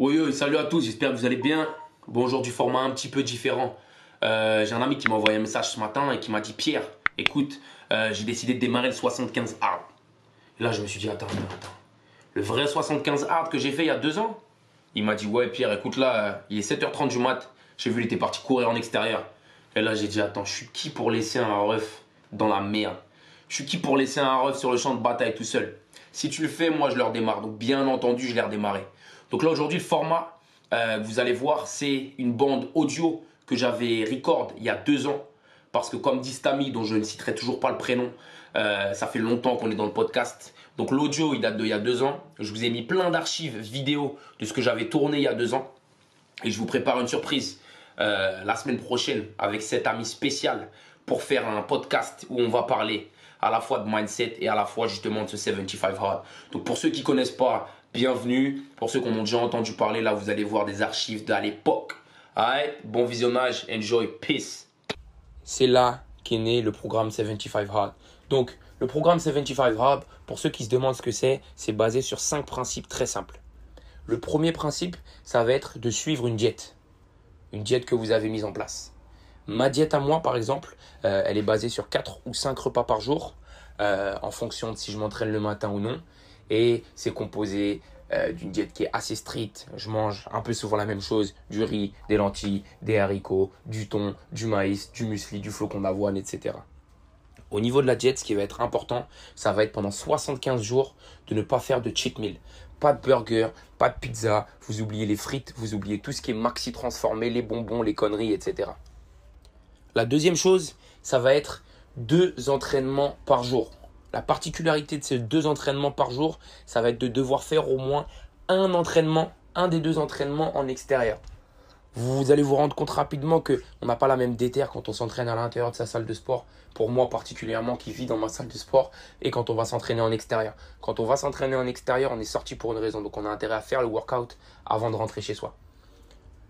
Oui, oui, salut à tous, j'espère que vous allez bien. Bon, aujourd'hui, format un petit peu différent. Euh, j'ai un ami qui m'a envoyé un message ce matin et qui m'a dit Pierre, écoute, euh, j'ai décidé de démarrer le 75 hard. Et là, je me suis dit Attends, attends, attends. Le vrai 75 hard que j'ai fait il y a deux ans? Il m'a dit Ouais, Pierre, écoute, là, il est 7h30 du mat. J'ai vu, il était parti courir en extérieur. Et là, j'ai dit Attends, je suis qui pour laisser un ref dans la merde? Je suis qui pour laisser un ref sur le champ de bataille tout seul? Si tu le fais, moi, je leur démarre. Donc, bien entendu, je l'ai redémarré. Donc là, aujourd'hui, le format, euh, vous allez voir, c'est une bande audio que j'avais record il y a deux ans. Parce que comme dit Stami, dont je ne citerai toujours pas le prénom, euh, ça fait longtemps qu'on est dans le podcast. Donc l'audio, il date d'il y a deux ans. Je vous ai mis plein d'archives vidéo de ce que j'avais tourné il y a deux ans. Et je vous prépare une surprise euh, la semaine prochaine avec cet ami spécial pour faire un podcast où on va parler à la fois de mindset et à la fois justement de ce 75 hard. Donc pour ceux qui connaissent pas, bienvenue. Pour ceux qui ont déjà entendu parler, là vous allez voir des archives de l'époque. Alright, bon visionnage, enjoy, peace. C'est là qu'est né le programme 75 hard. Donc le programme 75 hard, pour ceux qui se demandent ce que c'est, c'est basé sur cinq principes très simples. Le premier principe, ça va être de suivre une diète. Une diète que vous avez mise en place. Ma diète à moi, par exemple, euh, elle est basée sur 4 ou 5 repas par jour, euh, en fonction de si je m'entraîne le matin ou non. Et c'est composé euh, d'une diète qui est assez stricte. Je mange un peu souvent la même chose, du riz, des lentilles, des haricots, du thon, du maïs, du muesli, du flocon d'avoine, etc. Au niveau de la diète, ce qui va être important, ça va être pendant 75 jours de ne pas faire de cheat meal. Pas de burger, pas de pizza, vous oubliez les frites, vous oubliez tout ce qui est maxi transformé, les bonbons, les conneries, etc. La deuxième chose, ça va être deux entraînements par jour. La particularité de ces deux entraînements par jour, ça va être de devoir faire au moins un entraînement, un des deux entraînements en extérieur. Vous allez vous rendre compte rapidement que on n'a pas la même déterre quand on s'entraîne à l'intérieur de sa salle de sport. Pour moi particulièrement qui vit dans ma salle de sport et quand on va s'entraîner en extérieur. Quand on va s'entraîner en extérieur, on est sorti pour une raison. Donc on a intérêt à faire le workout avant de rentrer chez soi.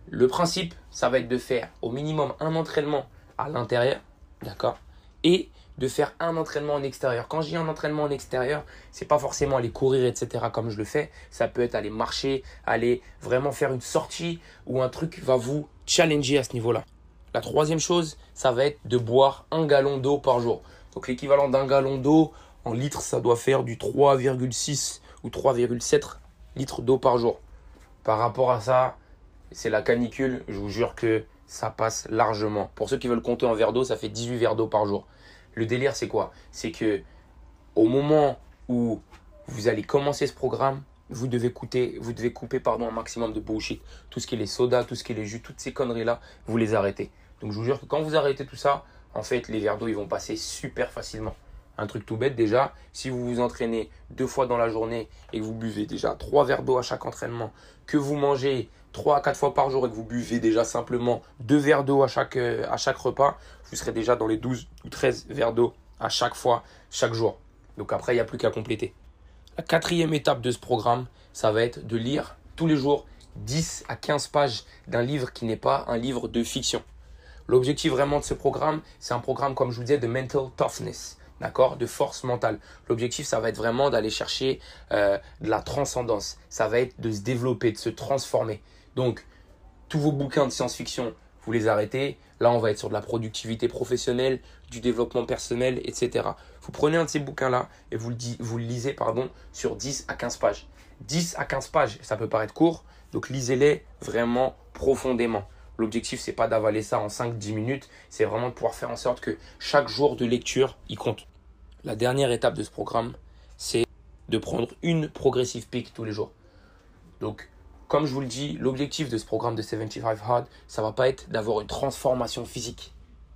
Le principe, ça va être de faire au minimum un entraînement à l'intérieur, d'accord Et de faire un entraînement en extérieur. Quand dis un entraînement en extérieur, c'est pas forcément aller courir, etc. comme je le fais. Ça peut être aller marcher, aller vraiment faire une sortie ou un truc va vous challenger à ce niveau-là. La troisième chose, ça va être de boire un gallon d'eau par jour. Donc l'équivalent d'un gallon d'eau en litres, ça doit faire du 3,6 ou 3,7 litres d'eau par jour. Par rapport à ça, c'est la canicule. Je vous jure que ça passe largement. Pour ceux qui veulent compter en verre d'eau, ça fait 18 verres d'eau par jour. Le délire, c'est quoi? C'est que au moment où vous allez commencer ce programme, vous devez, couper, vous devez couper pardon, un maximum de bullshit. Tout ce qui est les sodas, tout ce qui est les jus, toutes ces conneries-là, vous les arrêtez. Donc je vous jure que quand vous arrêtez tout ça, en fait, les verres d'eau, ils vont passer super facilement. Un truc tout bête déjà, si vous vous entraînez deux fois dans la journée et que vous buvez déjà trois verres d'eau à chaque entraînement, que vous mangez trois à quatre fois par jour et que vous buvez déjà simplement deux verres d'eau à chaque, euh, à chaque repas, vous serez déjà dans les 12 ou 13 verres d'eau à chaque fois, chaque jour. Donc après, il n'y a plus qu'à compléter. La quatrième étape de ce programme, ça va être de lire tous les jours 10 à 15 pages d'un livre qui n'est pas un livre de fiction. L'objectif vraiment de ce programme, c'est un programme, comme je vous disais, de mental toughness d'accord, de force mentale. L'objectif, ça va être vraiment d'aller chercher euh, de la transcendance. Ça va être de se développer, de se transformer. Donc, tous vos bouquins de science-fiction, vous les arrêtez. Là, on va être sur de la productivité professionnelle, du développement personnel, etc. Vous prenez un de ces bouquins-là et vous le, lisez pardon, sur 10 à 15 pages. 10 à 15 pages, ça peut paraître court, donc lisez-les vraiment profondément. L'objectif, c'est pas d'avaler ça en 5-10 minutes, c'est vraiment de pouvoir faire en sorte que chaque jour de lecture, il compte. La dernière étape de ce programme, c'est de prendre une progressive peak tous les jours. Donc, comme je vous le dis, l'objectif de ce programme de 75 Hard, ça va pas être d'avoir une transformation physique.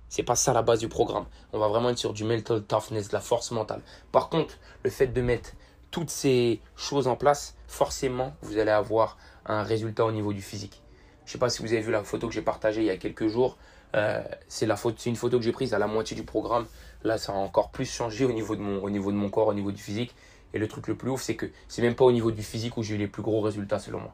C'est pas ça la base du programme. On va vraiment être sur du mental toughness, de la force mentale. Par contre, le fait de mettre toutes ces choses en place, forcément, vous allez avoir un résultat au niveau du physique. Je sais pas si vous avez vu la photo que j'ai partagée il y a quelques jours. Euh, c'est une photo que j'ai prise à la moitié du programme. Là, ça a encore plus changé au niveau de mon, au niveau de mon corps, au niveau du physique. Et le truc le plus ouf, c'est que c'est même pas au niveau du physique où j'ai eu les plus gros résultats selon moi.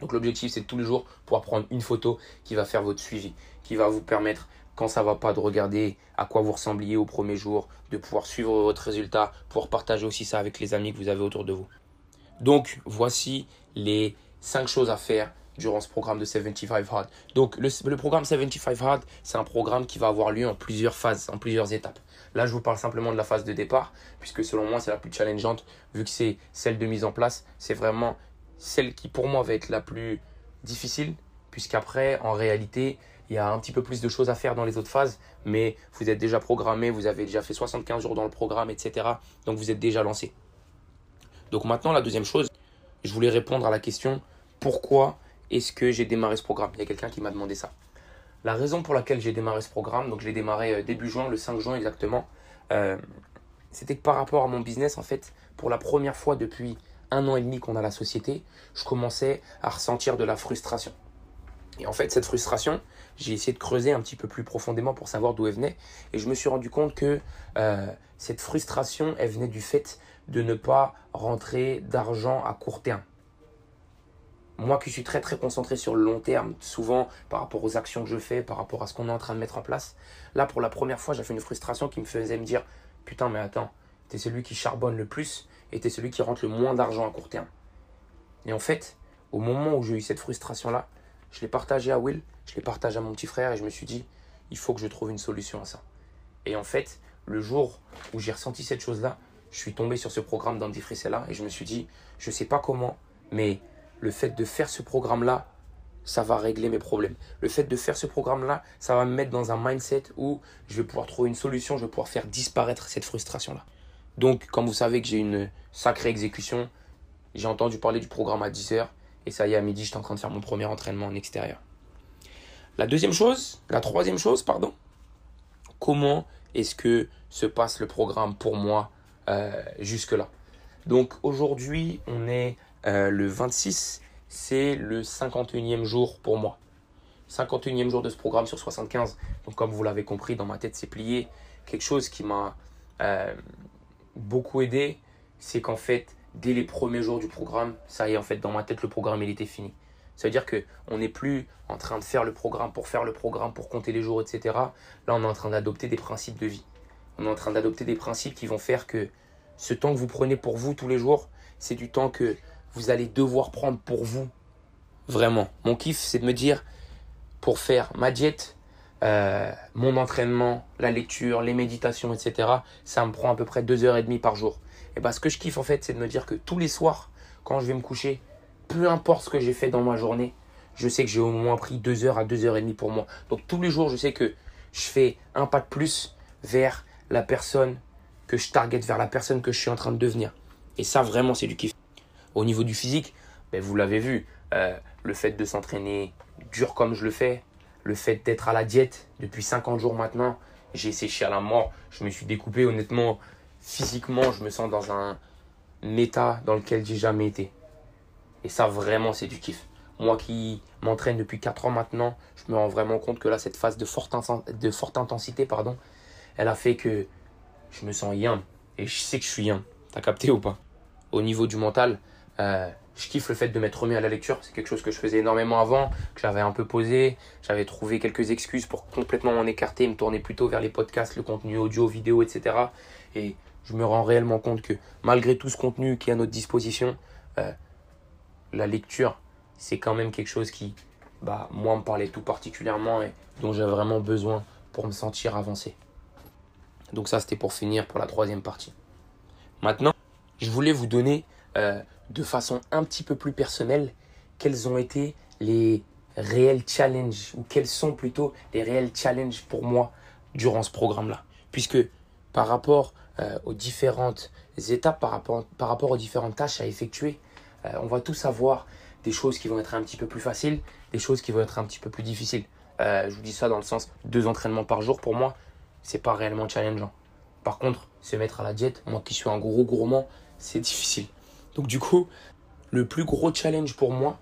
Donc l'objectif, c'est tous les jours pouvoir prendre une photo qui va faire votre suivi, qui va vous permettre, quand ça va pas, de regarder à quoi vous ressembliez au premier jour, de pouvoir suivre votre résultat, pouvoir partager aussi ça avec les amis que vous avez autour de vous. Donc voici les 5 choses à faire durant ce programme de 75 Hard. Donc le, le programme 75 Hard, c'est un programme qui va avoir lieu en plusieurs phases, en plusieurs étapes. Là, je vous parle simplement de la phase de départ, puisque selon moi, c'est la plus challengeante, vu que c'est celle de mise en place. C'est vraiment celle qui, pour moi, va être la plus difficile, puisqu'après, en réalité, il y a un petit peu plus de choses à faire dans les autres phases, mais vous êtes déjà programmé, vous avez déjà fait 75 jours dans le programme, etc. Donc vous êtes déjà lancé. Donc maintenant, la deuxième chose, je voulais répondre à la question pourquoi est-ce que j'ai démarré ce programme? Il y a quelqu'un qui m'a demandé ça. La raison pour laquelle j'ai démarré ce programme, donc je l'ai démarré euh, début juin, le 5 juin exactement, euh, c'était que par rapport à mon business, en fait, pour la première fois depuis un an et demi qu'on a la société, je commençais à ressentir de la frustration. Et en fait, cette frustration, j'ai essayé de creuser un petit peu plus profondément pour savoir d'où elle venait. Et je me suis rendu compte que euh, cette frustration, elle venait du fait de ne pas rentrer d'argent à court terme. Moi qui suis très très concentré sur le long terme, souvent par rapport aux actions que je fais, par rapport à ce qu'on est en train de mettre en place, là pour la première fois, j'ai fait une frustration qui me faisait me dire Putain, mais attends, t'es celui qui charbonne le plus t'es celui qui rentre le moins d'argent à court terme. Et en fait, au moment où j'ai eu cette frustration-là, je l'ai partagé à Will, je l'ai partagé à mon petit frère et je me suis dit, il faut que je trouve une solution à ça. Et en fait, le jour où j'ai ressenti cette chose-là, je suis tombé sur ce programme d'Andy Frisella et je me suis dit, je ne sais pas comment, mais le fait de faire ce programme-là, ça va régler mes problèmes. Le fait de faire ce programme-là, ça va me mettre dans un mindset où je vais pouvoir trouver une solution, je vais pouvoir faire disparaître cette frustration-là. Donc, comme vous savez que j'ai une sacrée exécution, j'ai entendu parler du programme à 10h et ça y est, à midi, j'étais en train de faire mon premier entraînement en extérieur. La deuxième chose, la troisième chose, pardon, comment est-ce que se passe le programme pour moi euh, jusque-là? Donc aujourd'hui, on est euh, le 26, c'est le 51e jour pour moi. 51e jour de ce programme sur 75. Donc comme vous l'avez compris, dans ma tête, c'est plié. Quelque chose qui m'a euh, beaucoup aidé, c'est qu'en fait, dès les premiers jours du programme, ça y est, en fait, dans ma tête, le programme, il était fini. Ça veut dire qu'on n'est plus en train de faire le programme pour faire le programme, pour compter les jours, etc. Là, on est en train d'adopter des principes de vie. On est en train d'adopter des principes qui vont faire que ce temps que vous prenez pour vous tous les jours, c'est du temps que vous allez devoir prendre pour vous. Vraiment. Mon kiff, c'est de me dire, pour faire ma diète, euh, mon entraînement, la lecture, les méditations, etc., ça me prend à peu près deux heures et demie par jour. Et bah, ce que je kiffe en fait, c'est de me dire que tous les soirs, quand je vais me coucher, peu importe ce que j'ai fait dans ma journée, je sais que j'ai au moins pris 2 heures à 2 heures et demie pour moi. Donc tous les jours, je sais que je fais un pas de plus vers la personne que je target, vers la personne que je suis en train de devenir. Et ça, vraiment, c'est du kiff. Au niveau du physique, ben, vous l'avez vu, euh, le fait de s'entraîner dur comme je le fais, le fait d'être à la diète depuis 50 jours maintenant, j'ai séché à la mort, je me suis découpé honnêtement physiquement, je me sens dans un état dans lequel j'ai jamais été. Et ça, vraiment, c'est du kiff. Moi qui m'entraîne depuis 4 ans maintenant, je me rends vraiment compte que là, cette phase de forte, intensité, pardon, elle a fait que je me sens young. Et je sais que je suis young. T'as capté ou pas? Au niveau du mental, euh, je kiffe le fait de m'être remis à la lecture. C'est quelque chose que je faisais énormément avant, que j'avais un peu posé. J'avais trouvé quelques excuses pour complètement m'en écarter, me tourner plutôt vers les podcasts, le contenu audio, vidéo, etc. Et je me rends réellement compte que malgré tout ce contenu qui est à notre disposition, euh, la lecture, c'est quand même quelque chose qui, bah, moi, me parlait tout particulièrement et dont j'ai vraiment besoin pour me sentir avancé. Donc ça, c'était pour finir pour la troisième partie. Maintenant, je voulais vous donner euh, de façon un petit peu plus personnelle quels ont été les réels challenges, ou quels sont plutôt les réels challenges pour moi durant ce programme-là? Puisque par rapport euh, aux différentes étapes, par rapport, aux différentes tâches à effectuer, euh, on va tous avoir des choses qui vont être un petit peu plus faciles, des choses qui vont être un petit peu plus difficiles. Je vous dis ça dans le sens deux entraînements par jour pour moi, c'est pas réellement challengeant. Par contre, se mettre à la diète, moi qui suis un gros gourmand, c'est difficile. Donc du coup, le plus gros challenge pour moi,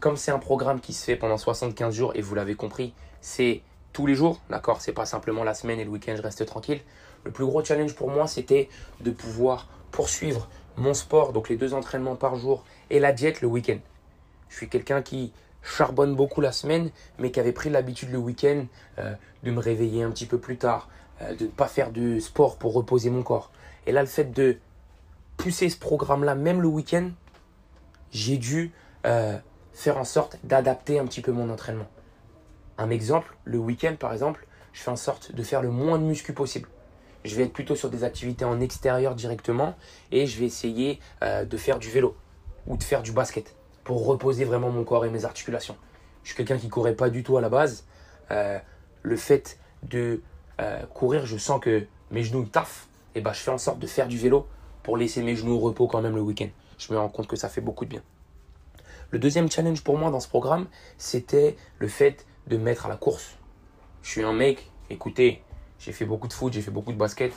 comme c'est un programme qui se fait pendant 75 jours et vous l'avez compris, c'est tous les jours, d'accord C'est pas simplement la semaine et le week-end, je reste tranquille. Le plus gros challenge pour moi, c'était de pouvoir poursuivre mon sport, donc les deux entraînements par jour, et la diète le week-end. Je suis quelqu'un qui charbonne beaucoup la semaine, mais qui avait pris l'habitude le week-end euh, de me réveiller un petit peu plus tard, euh, de ne pas faire de sport pour reposer mon corps. Et là, le fait de pousser ce programme-là, même le week-end, j'ai dû euh, faire en sorte d'adapter un petit peu mon entraînement. Un exemple, le week-end par exemple, je fais en sorte de faire le moins de muscu possible. Je vais être plutôt sur des activités en extérieur directement et je vais essayer euh, de faire du vélo ou de faire du basket pour reposer vraiment mon corps et mes articulations. Je suis quelqu'un qui courait pas du tout à la base. Euh, le fait de courir, je sens que mes genoux taffent. Et ben, je fais en sorte de faire du vélo pour laisser mes genoux au repos quand même le week-end. Je me rends compte que ça fait beaucoup de bien. Le deuxième challenge pour moi dans ce programme, c'était le fait de mettre à la course. Je suis un mec, écoutez, j'ai fait beaucoup de foot, j'ai fait beaucoup de basket.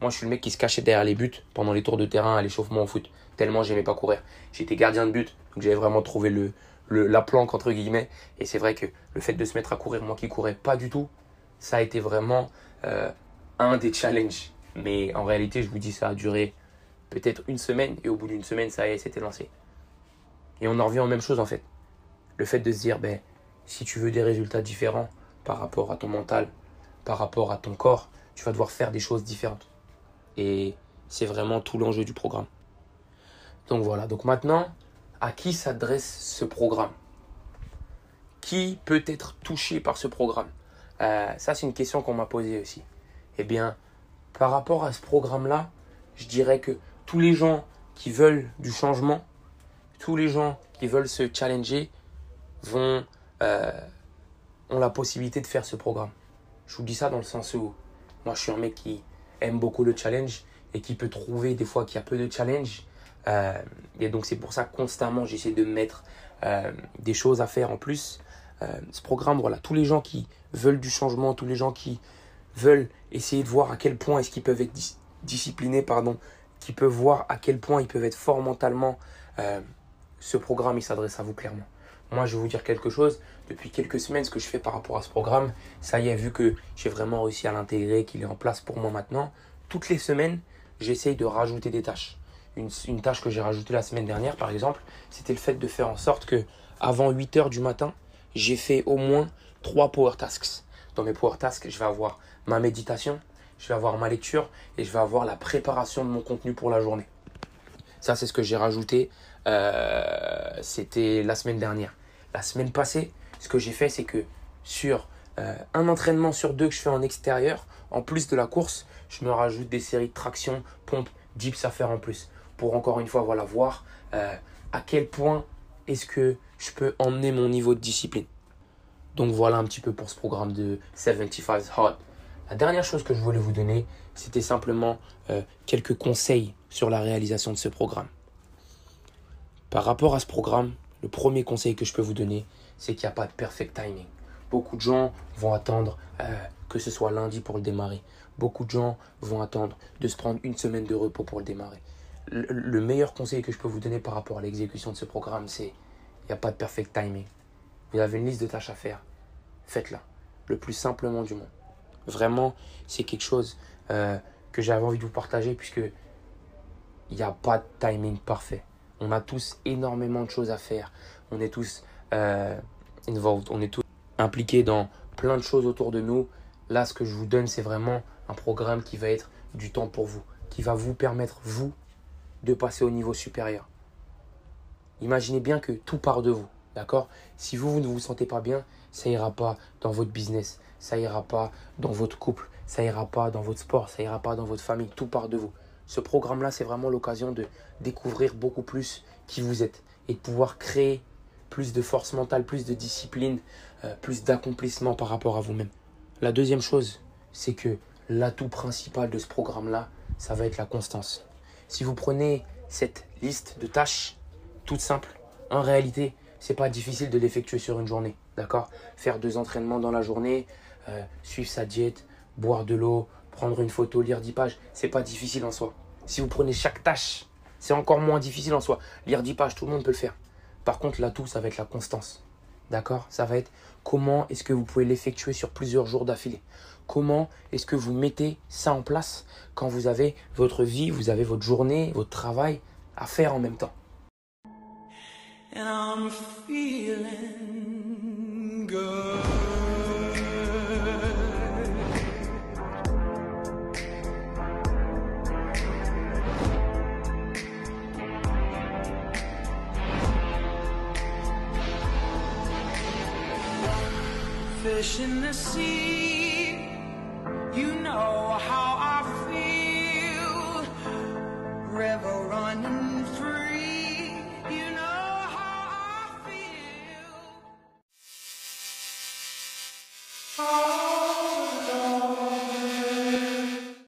Moi, je suis le mec qui se cachait derrière les buts pendant les tours de terrain à l'échauffement au foot. Tellement j'aimais pas courir. J'étais gardien de but, donc j'avais vraiment trouvé le, la planque entre guillemets. Et c'est vrai que le fait de se mettre à courir, moi qui courais pas du tout, ça a été vraiment euh, un des challenges. Mais en réalité, je vous dis, ça a duré peut-être une semaine et au bout d'une semaine, ça y est, c'était lancé. Et on en revient aux mêmes choses en fait. Le fait de se dire, ben, si tu veux des résultats différents par rapport à ton mental, par rapport à ton corps, tu vas devoir faire des choses différentes. Et c'est vraiment tout l'enjeu du programme. Donc voilà, donc maintenant, à qui s'adresse ce programme? Qui peut être touché par ce programme? Euh, Ça, c'est une question qu'on m'a posée aussi. Eh bien, par rapport à ce programme-là, je dirais que tous les gens qui veulent du changement, tous les gens qui veulent se challenger, vont, euh, ont la possibilité de faire ce programme. Je vous dis ça dans le sens où moi, je suis un mec qui aime beaucoup le challenge et qui peut trouver des fois qu'il y a peu de challenge. Euh, et donc, c'est pour ça constamment, j'essaie de mettre euh, des choses à faire en plus. ce programme, voilà, tous les gens qui veulent du changement, tous les gens qui veulent essayer de voir à quel point est-ce qu'ils peuvent être disciplinés, pardon, qui peuvent voir à quel point ils peuvent être forts mentalement, ce programme, il s'adresse à vous clairement. Moi, je vais vous dire quelque chose. Depuis quelques semaines, ce que je fais par rapport à ce programme, ça y est, vu que j'ai vraiment réussi à l'intégrer, qu'il est en place pour moi maintenant, toutes les semaines, j'essaye de rajouter des tâches. Une, tâche que j'ai rajoutée la semaine dernière, par exemple, c'était le fait de faire en sorte que avant 8 heures du matin, j'ai fait au moins 3 power tasks. Dans mes power tasks, je vais avoir ma méditation, je vais avoir ma lecture et je vais avoir la préparation de mon contenu pour la journée. Ça, c'est ce que j'ai rajouté euh, c'était la semaine dernière. La semaine passée, ce que j'ai fait, c'est que sur euh, un entraînement sur deux que je fais en extérieur, en plus de la course, je me rajoute des séries de traction, pompe, dips à faire en plus. Pour encore une fois, voir euh, à quel point est-ce que je peux emmener mon niveau de discipline. Donc voilà un petit peu pour ce programme de 75 Hot. La dernière chose que je voulais vous donner, c'était simplement quelques conseils sur la réalisation de ce programme. Par rapport à ce programme, le premier conseil que je peux vous donner, c'est qu'il n'y a pas de perfect timing. Beaucoup de gens vont attendre euh, que ce soit lundi pour le démarrer. Beaucoup de gens vont attendre de se prendre une semaine de repos pour le démarrer. Le, meilleur conseil que je peux vous donner par rapport à l'exécution de ce programme, c'est il n'y a pas de perfect timing. Vous avez une liste de tâches à faire. Faites-la. Le plus simplement du monde. Vraiment, c'est quelque chose euh, que j'avais envie de vous partager puisque il n'y a pas de timing parfait. On a tous énormément de choses à faire. On est tous euh, involved. On est tous impliqués dans plein de choses autour de nous. Là, ce que je vous donne, c'est vraiment un programme qui va être du temps pour vous, qui va vous permettre, vous, de passer au niveau supérieur. Imaginez bien que tout part de vous, d'accord? Si vous, vous ne vous sentez pas bien, ça ira pas dans votre business, ça ira pas dans votre couple, ça ira pas dans votre sport, ça ira pas dans votre famille, tout part de vous. Ce programme-là, c'est vraiment l'occasion de découvrir beaucoup plus qui vous êtes et de pouvoir créer plus de force mentale, plus de discipline, euh, plus d'accomplissement par rapport à vous-même. La deuxième chose, c'est que l'atout principal de ce programme-là, ça va être la constance. Si vous prenez cette liste de tâches, toute simple, en réalité, c'est pas difficile de l'effectuer sur une journée. D'accord? Faire deux entraînements dans la journée, euh, suivre sa diète, boire de l'eau, prendre une photo, lire 10 pages, c'est pas difficile en soi. Si vous prenez chaque tâche, c'est encore moins difficile en soi. Lire 10 pages, tout le monde peut le faire. Par contre, l'atout, ça va être la constance. D'accord? Ça va être comment est-ce que vous pouvez l'effectuer sur plusieurs jours d'affilée. Comment est-ce que vous mettez ça en place quand vous avez votre vie, vous avez votre journée, votre travail à faire en même temps? Fish in the sea.